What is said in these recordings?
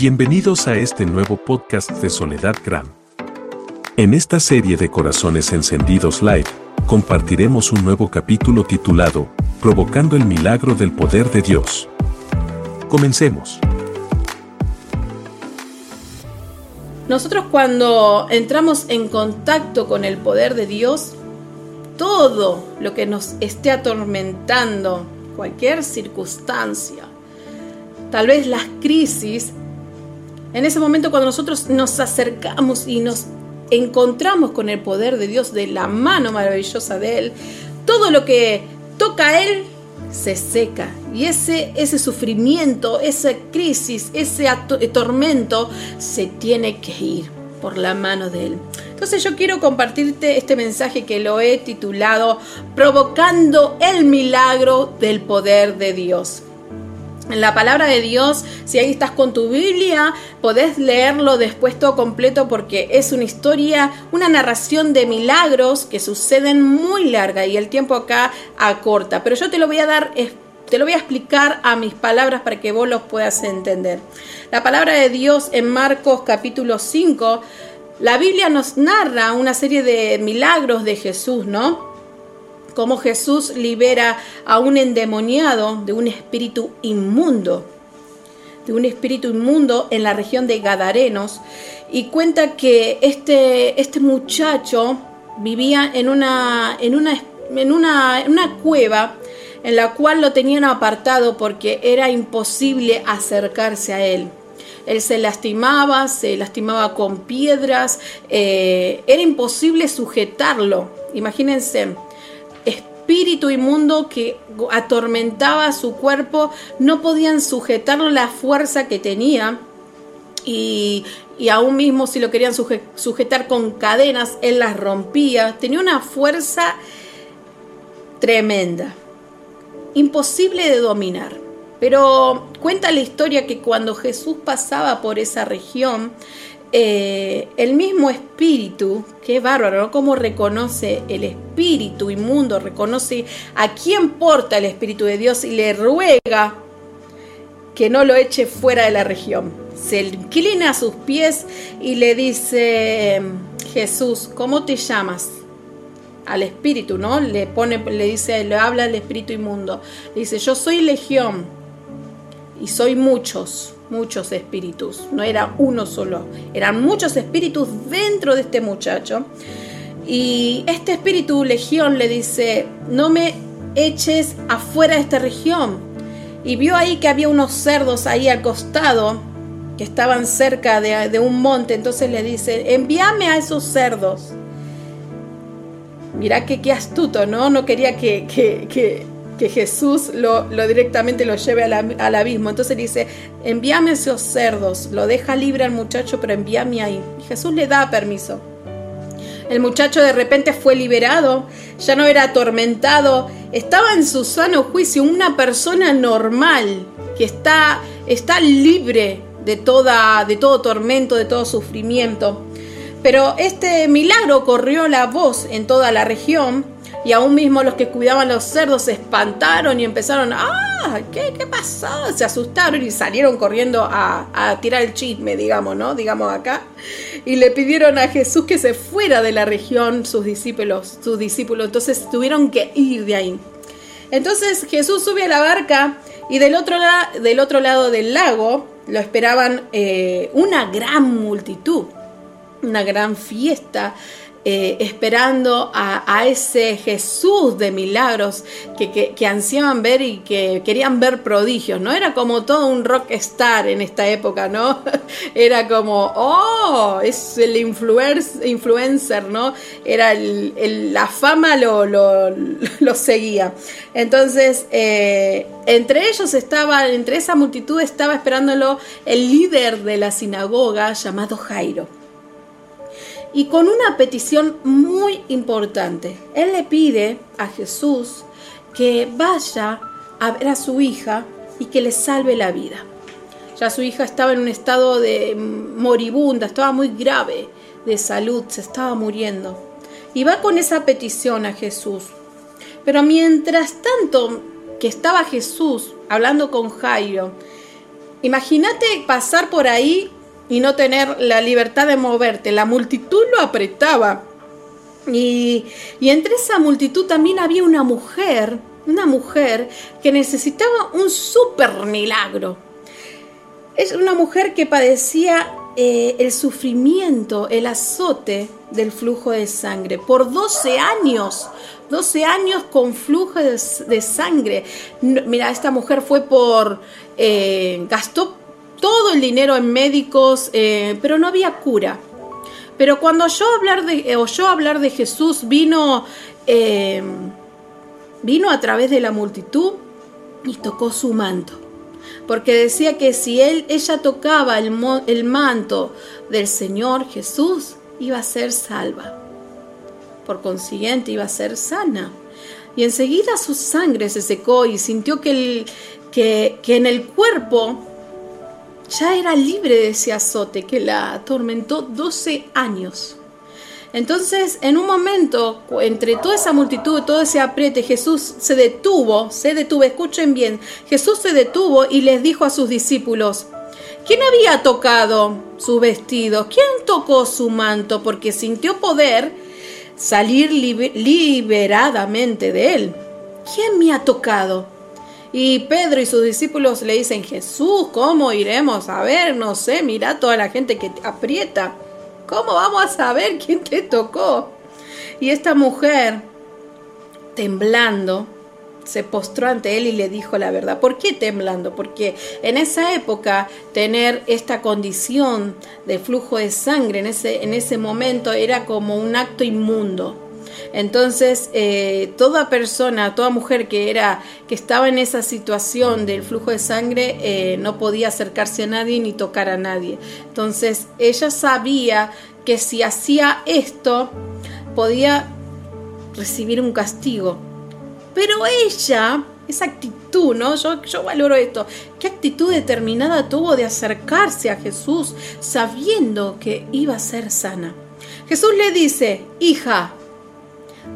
Bienvenidos a este nuevo podcast de Soledad Gram. En esta serie de Corazones Encendidos Live, compartiremos un nuevo capítulo titulado Provocando el Milagro del Poder de Dios. Comencemos. Nosotros cuando entramos en contacto con el poder de Dios, todo lo que nos esté atormentando, cualquier circunstancia, tal vez las crisis, en ese momento cuando nosotros nos acercamos y nos encontramos con el poder de Dios, de la mano maravillosa de Él, todo lo que toca a Él se seca. Y ese, ese sufrimiento, esa crisis, ese tormento se tiene que ir por la mano de Él. Entonces yo quiero compartirte este mensaje que lo he titulado Provocando el milagro del poder de Dios la palabra de Dios, si ahí estás con tu Biblia, podés leerlo después todo completo porque es una historia, una narración de milagros que suceden muy larga y el tiempo acá acorta. Pero yo te lo voy a dar, te lo voy a explicar a mis palabras para que vos los puedas entender. La palabra de Dios en Marcos capítulo 5, la Biblia nos narra una serie de milagros de Jesús, ¿no? Cómo Jesús libera a un endemoniado de un espíritu inmundo, de un espíritu inmundo en la región de Gadarenos, y cuenta que este, este muchacho vivía en una, en, una, en, una, en una cueva en la cual lo tenían apartado porque era imposible acercarse a él. Él se lastimaba, se lastimaba con piedras, eh, era imposible sujetarlo. Imagínense, espíritu inmundo que atormentaba su cuerpo, no podían sujetarlo la fuerza que tenía. Y, aún mismo si lo querían sujetar con cadenas, él las rompía. Tenía una fuerza tremenda, imposible de dominar. Pero cuenta la historia que cuando Jesús pasaba por esa región, eh, el mismo espíritu, qué bárbaro, ¿no? Cómo reconoce el espíritu inmundo, reconoce a quién porta el espíritu de Dios y le ruega que no lo eche fuera de la región. Se inclina a sus pies y le dice, Jesús, ¿cómo te llamas? Al espíritu, ¿no? Le pone, le dice, le habla al espíritu inmundo. Le dice, yo soy legión y soy muchos muchos espíritus, no era uno solo, eran muchos espíritus dentro de este muchacho. Y este espíritu legión le dice, no me eches afuera de esta región. Y vio ahí que había unos cerdos ahí al costado, que estaban cerca de, un monte, entonces le dice, envíame a esos cerdos. Mirá que qué astuto, ¿no? No quería que, que que Jesús lo, directamente lo lleve al, abismo. Entonces dice, envíame esos cerdos, lo deja libre al muchacho, pero envíame ahí. Y Jesús le da permiso. El muchacho de repente fue liberado, ya no era atormentado, estaba en su sano juicio, una persona normal que está, está libre de, toda, de todo tormento, de todo sufrimiento. Pero este milagro corrió la voz en toda la región y aún mismo los que cuidaban los cerdos se espantaron y empezaron, ah, ¿qué, qué pasó? Se asustaron y salieron corriendo a, tirar el chisme, digamos, ¿no? Digamos acá. Y le pidieron a Jesús que se fuera de la región sus discípulos, sus discípulos. Entonces tuvieron que ir de ahí. Entonces Jesús sube a la barca y del otro, del otro lado del lago lo esperaban eh, una gran multitud, una gran fiesta eh, esperando a, ese Jesús de milagros que, ansiaban ver y que querían ver prodigios, ¿no? Era como todo un rockstar en esta época, ¿no? Era como, oh, es el influencer, ¿no? Era la fama lo, lo, seguía. Entonces, eh, entre ellos estaba, entre esa multitud estaba esperándolo el líder de la sinagoga llamado Jairo y con una petición muy importante. Él le pide a Jesús que vaya a ver a su hija y que le salve la vida. Ya su hija estaba en un estado de moribunda, estaba muy grave de salud, se estaba muriendo. Y va con esa petición a Jesús. Pero mientras tanto que estaba Jesús hablando con Jairo, Imagínate pasar por ahí y no tener la libertad de moverte. La multitud lo apretaba. Y, y entre esa multitud también había una mujer, una mujer que necesitaba un super milagro. Es una mujer que padecía eh, el sufrimiento, el azote del flujo de sangre por 12 años. 12 años con flujo de, sangre. Mira, esta mujer fue por... Eh, gastó todo el dinero en médicos, eh, pero no había cura. Pero cuando yo hablar de, oyó hablar de Jesús, vino, vino a través de la multitud y tocó su manto porque decía que si él, ella tocaba el, el manto del Señor Jesús, iba a ser salva. Por consiguiente, iba a ser sana. Y enseguida su sangre se secó y sintió que, que, que en el cuerpo ya era libre de ese azote que la atormentó 12 años. Entonces, en un momento, entre toda esa multitud, todo ese apriete, Jesús se detuvo, se detuvo, escuchen bien, Jesús se detuvo y les dijo a sus discípulos, ¿quién había tocado su vestido? ¿Quién tocó su manto? Porque sintió poder salir liberadamente de él. ¿Quién me ha tocado? Y Pedro y sus discípulos le dicen, Jesús, ¿cómo iremos a ver? No sé, mira toda la gente que aprieta. ¿Cómo vamos a saber quién te tocó? Y esta mujer, temblando, se postró ante él y le dijo la verdad. ¿Por qué temblando? Porque en esa época tener esta condición de flujo de sangre en ese, en ese momento era como un acto inmundo. Entonces, eh, toda persona, toda mujer que era, que estaba en esa situación del flujo de sangre, eh, no podía acercarse a nadie ni tocar a nadie. Entonces, ella sabía que si hacía esto, podía recibir un castigo. Pero ella, esa actitud, ¿no? Yo, yo valoro esto. ¿Qué actitud determinada tuvo de acercarse a Jesús sabiendo que iba a ser sana? Jesús le dice, hija,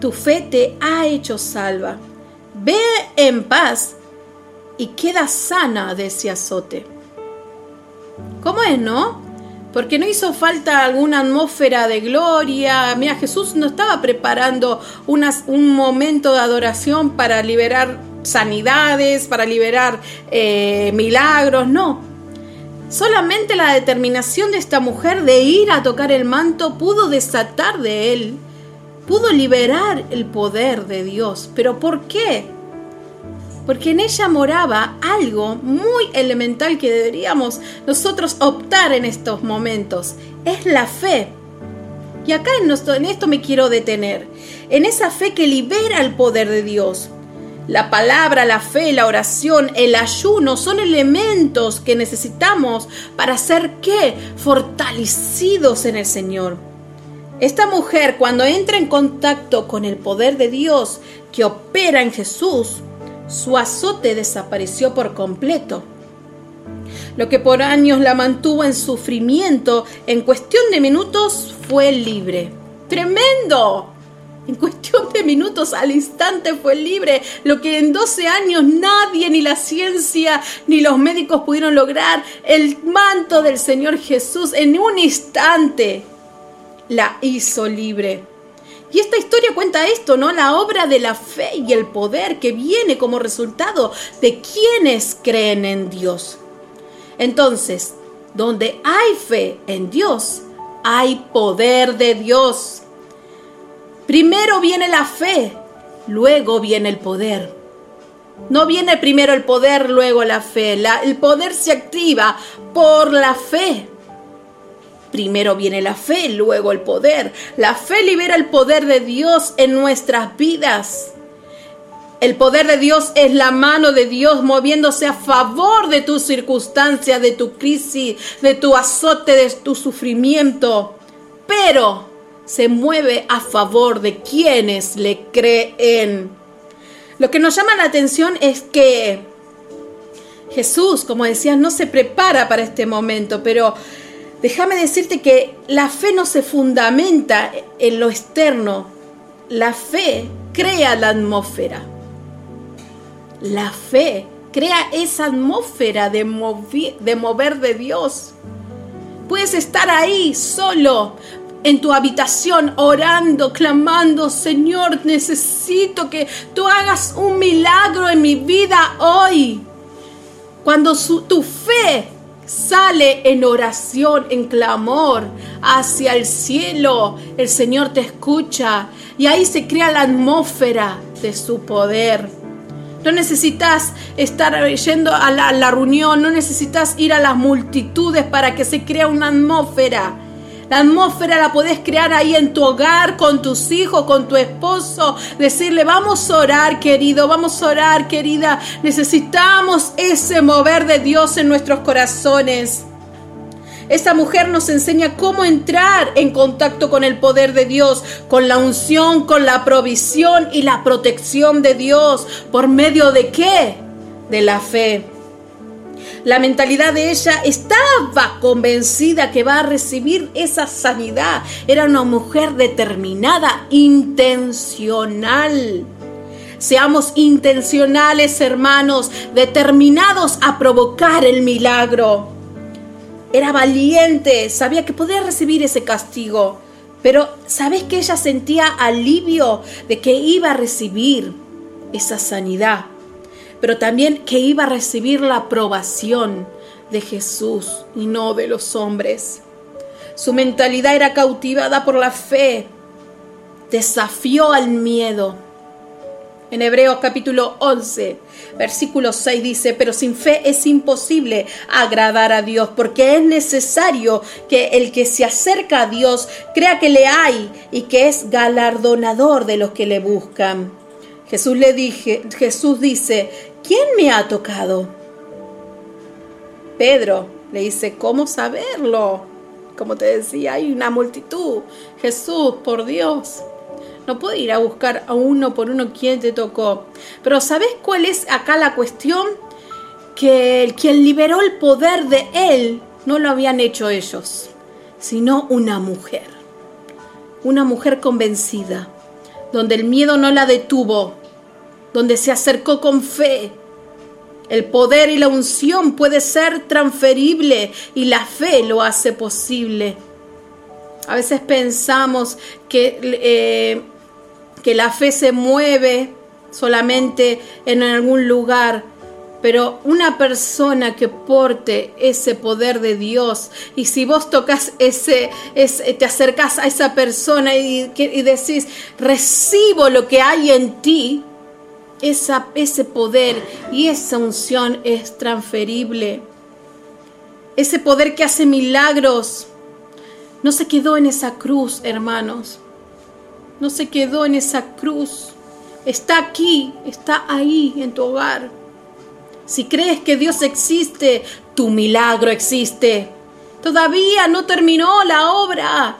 tu fe te ha hecho salva. Ve en paz y queda sana de ese azote. ¿Cómo es, no? Porque no hizo falta alguna atmósfera de gloria. Mira, Jesús no estaba preparando un momento de adoración para liberar sanidades, para liberar eh, milagros, no. Solamente la determinación de esta mujer de ir a tocar el manto pudo desatar de él pudo liberar el poder de Dios. ¿Pero por qué? Porque en ella moraba algo muy elemental que deberíamos nosotros optar en estos momentos. Es la fe. Y acá en esto me quiero detener. En esa fe que libera el poder de Dios. La palabra, la fe, la oración, el ayuno son elementos que necesitamos para ser qué? Fortalecidos en el Señor. Esta mujer cuando entra en contacto con el poder de Dios que opera en Jesús, su azote desapareció por completo. Lo que por años la mantuvo en sufrimiento, en cuestión de minutos fue libre. ¡Tremendo! En cuestión de minutos al instante fue libre, lo que en 12 años nadie, ni la ciencia, ni los médicos pudieron lograr. El manto del Señor Jesús en un instante la hizo libre. Y esta historia cuenta esto, ¿no? La obra de la fe y el poder que viene como resultado de quienes creen en Dios. Entonces, donde hay fe en Dios, hay poder de Dios. Primero viene la fe, luego viene el poder. No viene primero el poder, luego la fe. el poder se activa por la fe. Primero viene la fe, luego el poder. La fe libera el poder de Dios en nuestras vidas. El poder de Dios es la mano de Dios moviéndose a favor de tu circunstancia, de tu crisis, de tu azote, de tu sufrimiento. Pero se mueve a favor de quienes le creen. Lo que nos llama la atención es que Jesús, como decías, no se prepara para este momento, pero Déjame decirte que la fe no se fundamenta en lo externo. La fe crea la atmósfera. La fe crea esa atmósfera de, mover de Dios. Puedes estar ahí solo, en tu habitación orando, clamando, Señor, necesito que tú hagas un milagro en mi vida hoy. Cuando tu fe sale en oración, en clamor hacia el cielo, el Señor te escucha y ahí se crea la atmósfera de su poder. No necesitas estar yendo a la, reunión, no necesitas ir a las multitudes para que se crea una atmósfera la atmósfera la podés crear ahí en tu hogar, con tus hijos, con tu esposo. Decirle, vamos a orar, querido, vamos a orar, querida. Necesitamos ese mover de Dios en nuestros corazones. Esta mujer nos enseña cómo entrar en contacto con el poder de Dios, con la unción, con la provisión y la protección de Dios. ¿Por medio de qué? De la fe. La mentalidad de ella estaba convencida que va a recibir esa sanidad. Era una mujer determinada, intencional. Seamos intencionales, hermanos, determinados a provocar el milagro. Era valiente, sabía que podía recibir ese castigo, pero ¿sabes que ella sentía alivio de que iba a recibir esa sanidad? Pero también que iba a recibir la aprobación de Jesús y no de los hombres. Su mentalidad era cautivada por la fe, desafió al miedo. En Hebreos capítulo 11, versículo 6 dice, pero sin fe es imposible agradar a Dios, porque es necesario que el que se acerca a Dios crea que le hay y que es galardonador de los que le buscan. Jesús le dije, Jesús dice, ¿quién me ha tocado? Pedro le dice, ¿cómo saberlo? Como te decía, hay una multitud. Jesús, por Dios. No puedo ir a buscar a uno por uno quién te tocó. Pero ¿sabes cuál es acá la cuestión? Que el quien liberó el poder de él no lo habían hecho ellos, sino una mujer. Una mujer convencida, donde el miedo no la detuvo, donde se acercó con fe. El poder y la unción puede ser transferible y la fe lo hace posible. A veces pensamos que, eh, que la fe se mueve solamente en algún lugar, pero una persona que porte ese poder de Dios y si vos tocas ese, te acercas a esa persona y, y decís recibo lo que hay en ti ese poder y esa unción es transferible. Ese poder que hace milagros no se quedó en esa cruz, hermanos. No se quedó en esa cruz. Está aquí, está ahí en tu hogar. Si crees que Dios existe, tu milagro existe. Todavía no terminó la obra.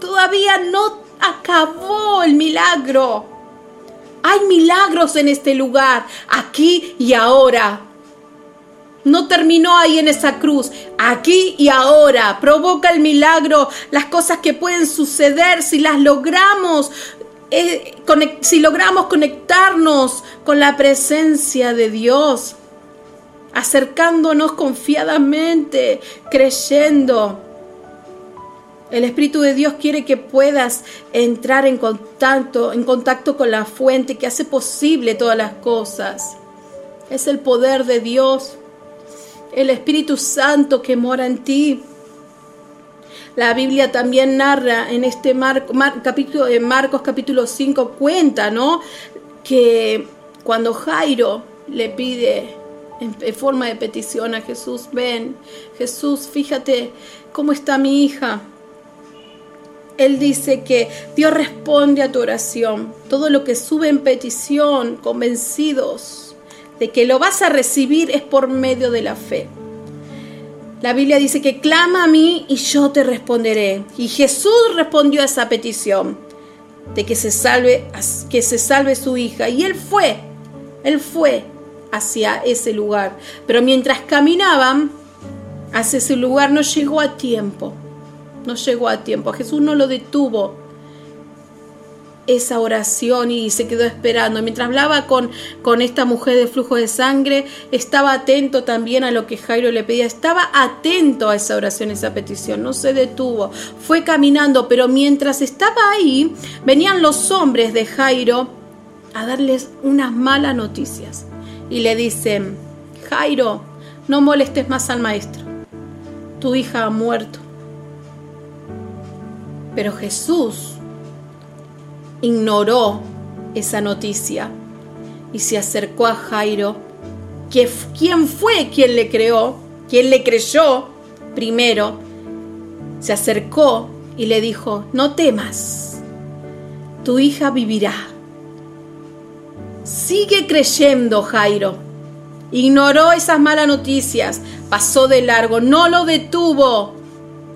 Todavía no acabó el milagro. Hay milagros en este lugar, aquí y ahora. No terminó ahí en esa cruz, aquí y ahora. Provoca el milagro, las cosas que pueden suceder si las logramos, eh, si logramos conectarnos con la presencia de Dios, acercándonos confiadamente, creyendo. El Espíritu de Dios quiere que puedas entrar en contacto, en contacto con la fuente que hace posible todas las cosas. Es el poder de Dios, el Espíritu Santo que mora en ti. La Biblia también narra en este capítulo, en Marcos capítulo 5 cuenta, ¿no? Que cuando Jairo le pide en forma de petición a Jesús, ven, Jesús, fíjate cómo está mi hija él dice que Dios responde a tu oración. Todo lo que sube en petición, convencidos de que lo vas a recibir, es por medio de la fe. La Biblia dice que clama a mí y yo te responderé. Y Jesús respondió a esa petición de que se salve, que se salve su hija. Y él fue, él fue hacia ese lugar. Pero mientras caminaban hacia ese lugar no llegó a tiempo no llegó a tiempo. Jesús no lo detuvo. esa oración y se quedó esperando. Mientras hablaba con, con esta mujer de flujo de sangre, estaba atento también a lo que Jairo le pedía, estaba atento a esa oración, esa petición, no se detuvo, fue caminando, pero mientras estaba ahí, venían los hombres de Jairo a darles unas malas noticias y le dicen, Jairo, no molestes más al maestro, tu hija ha muerto. Pero Jesús ignoró esa noticia y se acercó a Jairo, que, ¿quién fue quien le creó? ¿Quién le creyó primero? Se acercó y le dijo, no temas, tu hija vivirá. Sigue creyendo, Jairo. Ignoró esas malas noticias, pasó de largo, no lo detuvo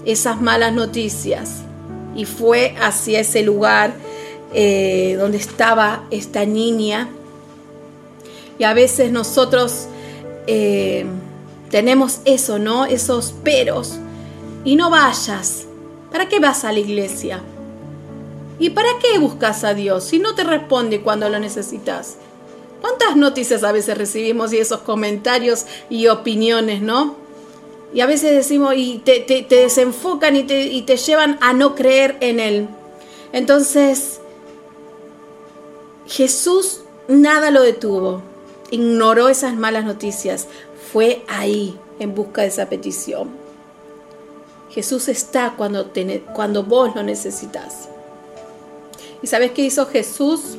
esas malas noticias y fue hacia ese lugar eh, donde estaba esta niña. Y a veces nosotros eh, tenemos eso, ¿no? Esos peros. Y no vayas. ¿Para qué vas a la iglesia? ¿Y para qué buscas a Dios si no te responde cuando lo necesitas? ¿Cuántas noticias a veces recibimos y esos comentarios y opiniones, no? Y a veces decimos, y te, desenfocan y te, llevan a no creer en Él. Entonces, Jesús nada lo detuvo, ignoró esas malas noticias, fue ahí en busca de esa petición. Jesús está cuando, cuando vos lo necesitas. ¿Y sabes qué hizo Jesús?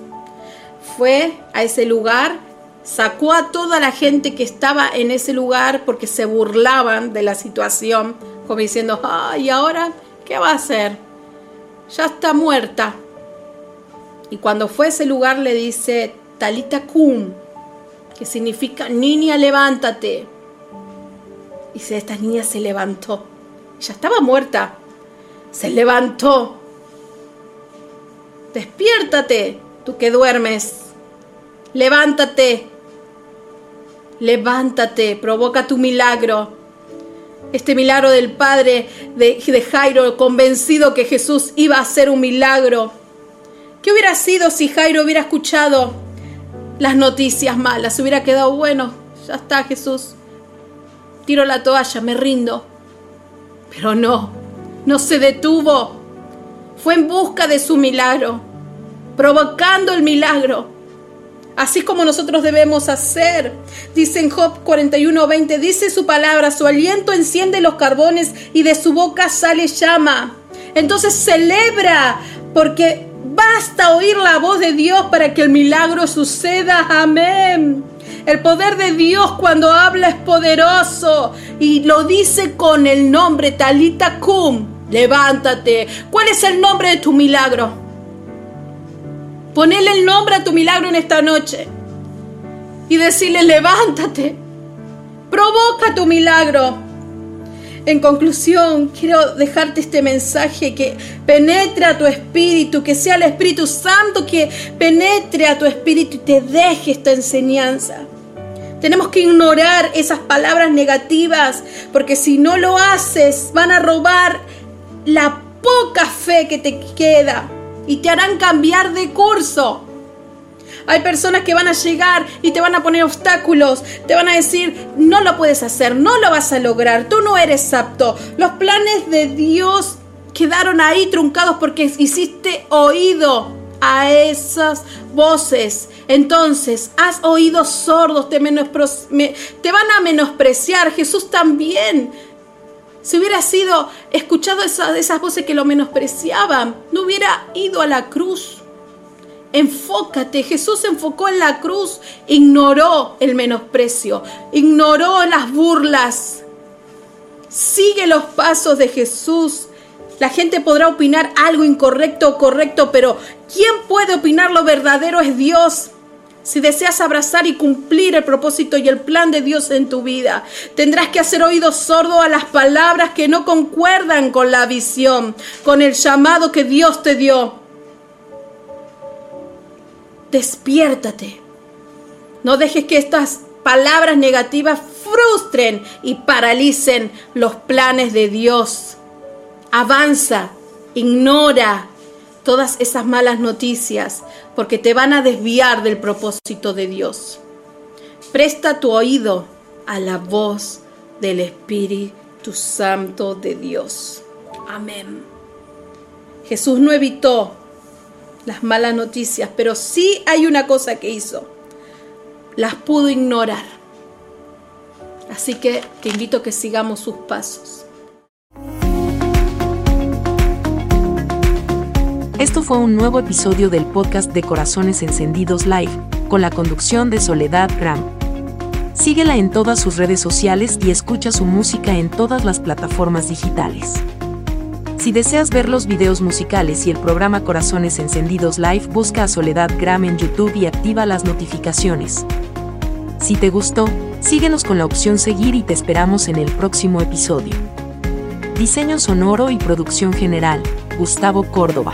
Fue a ese lugar, sacó a toda la gente que estaba en ese lugar porque se burlaban de la situación, como diciendo, ay, ¿y ahora qué va a hacer? Ya está muerta. Y cuando fue a ese lugar le dice, Talita Kum, que significa niña, levántate. Y esta niña se levantó. Ya estaba muerta. Se levantó. Despiértate, tú que duermes. Levántate. Levántate, provoca tu milagro. Este milagro del padre de, Jairo, convencido que Jesús iba a hacer un milagro ¿Qué hubiera sido si Jairo hubiera escuchado las noticias malas? Se hubiera quedado, bueno, ya está Jesús. Tiro la toalla, me rindo. Pero no, no se detuvo. Fue en busca de su milagro, provocando el milagro. Así como nosotros debemos hacer. Dice en Job 41:20, dice su palabra, su aliento enciende los carbones y de su boca sale llama. Entonces celebra porque Basta oír la voz de Dios para que el milagro suceda. Amén. El poder de Dios cuando habla es poderoso y lo dice con el nombre Talita Kum. Levántate. ¿Cuál es el nombre de tu milagro? Ponele el nombre a tu milagro en esta noche y decirle levántate. Provoca tu milagro. En conclusión, quiero dejarte este mensaje que penetre a tu espíritu, que sea el Espíritu Santo que penetre a tu espíritu y te deje esta enseñanza. Tenemos que ignorar esas palabras negativas, porque si no lo haces, van a robar la poca fe que te queda y te harán cambiar de curso. Hay personas que van a llegar y te van a poner obstáculos, te van a decir, no lo puedes hacer, no lo vas a lograr, tú no eres apto. Los planes de Dios quedaron ahí truncados porque hiciste oído a esas voces. Entonces, has oído sordos, te, te van a menospreciar. Jesús también. Si hubiera sido escuchado esas, esas voces que lo menospreciaban, no hubiera ido a la cruz. Enfócate, Jesús se enfocó en la cruz, ignoró el menosprecio, ignoró las burlas. Sigue los pasos de Jesús. La gente podrá opinar algo incorrecto o correcto, pero ¿quién puede opinar lo verdadero es Dios? Si deseas abrazar y cumplir el propósito y el plan de Dios en tu vida, tendrás que hacer oído sordo a las palabras que no concuerdan con la visión, con el llamado que Dios te dio despiértate. No dejes que estas palabras negativas frustren y paralicen los planes de Dios. Avanza, ignora todas esas malas noticias porque te van a desviar del propósito de Dios. Presta tu oído a la voz del Espíritu Santo de Dios. Amén. Jesús no evitó las malas noticias, pero sí hay una cosa que hizo. Las pudo ignorar. Así que te invito a que sigamos sus pasos. Esto fue un nuevo episodio del podcast de Corazones Encendidos Live, con la conducción de Soledad Gram. Síguela en todas sus redes sociales y escucha su música en todas las plataformas digitales. Si deseas ver los videos musicales y el programa Corazones Encendidos Live, busca a Soledad Gram en YouTube y activa las notificaciones. Si te gustó, síguenos con la opción seguir y te esperamos en el próximo episodio. Diseño sonoro y producción general, Gustavo Córdoba.